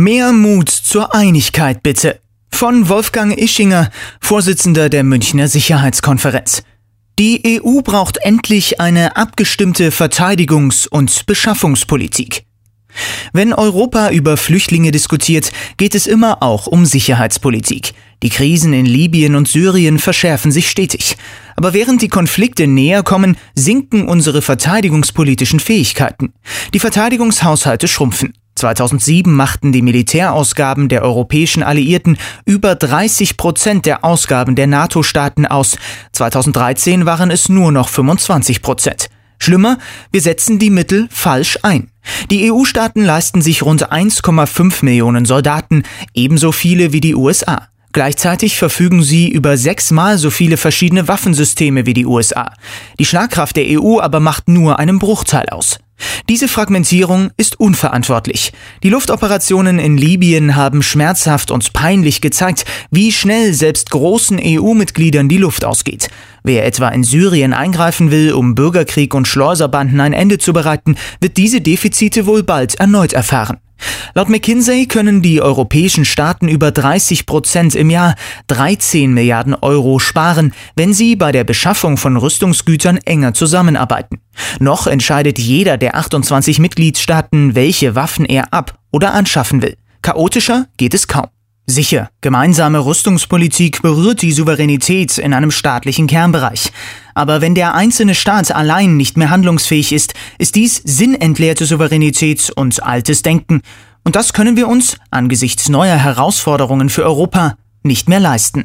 Mehr Mut zur Einigkeit bitte. Von Wolfgang Ischinger, Vorsitzender der Münchner Sicherheitskonferenz. Die EU braucht endlich eine abgestimmte Verteidigungs- und Beschaffungspolitik. Wenn Europa über Flüchtlinge diskutiert, geht es immer auch um Sicherheitspolitik. Die Krisen in Libyen und Syrien verschärfen sich stetig. Aber während die Konflikte näher kommen, sinken unsere verteidigungspolitischen Fähigkeiten. Die Verteidigungshaushalte schrumpfen. 2007 machten die Militärausgaben der europäischen Alliierten über 30 Prozent der Ausgaben der NATO-Staaten aus. 2013 waren es nur noch 25 Prozent. Schlimmer, wir setzen die Mittel falsch ein. Die EU-Staaten leisten sich rund 1,5 Millionen Soldaten, ebenso viele wie die USA. Gleichzeitig verfügen sie über sechsmal so viele verschiedene Waffensysteme wie die USA. Die Schlagkraft der EU aber macht nur einen Bruchteil aus. Diese Fragmentierung ist unverantwortlich. Die Luftoperationen in Libyen haben schmerzhaft und peinlich gezeigt, wie schnell selbst großen EU-Mitgliedern die Luft ausgeht. Wer etwa in Syrien eingreifen will, um Bürgerkrieg und Schleuserbanden ein Ende zu bereiten, wird diese Defizite wohl bald erneut erfahren. Laut McKinsey können die europäischen Staaten über 30 Prozent im Jahr 13 Milliarden Euro sparen, wenn sie bei der Beschaffung von Rüstungsgütern enger zusammenarbeiten. Noch entscheidet jeder der 28 Mitgliedstaaten, welche Waffen er ab- oder anschaffen will. Chaotischer geht es kaum. Sicher, gemeinsame Rüstungspolitik berührt die Souveränität in einem staatlichen Kernbereich. Aber wenn der einzelne Staat allein nicht mehr handlungsfähig ist, ist dies sinnentleerte Souveränität und altes Denken. Und das können wir uns angesichts neuer Herausforderungen für Europa nicht mehr leisten.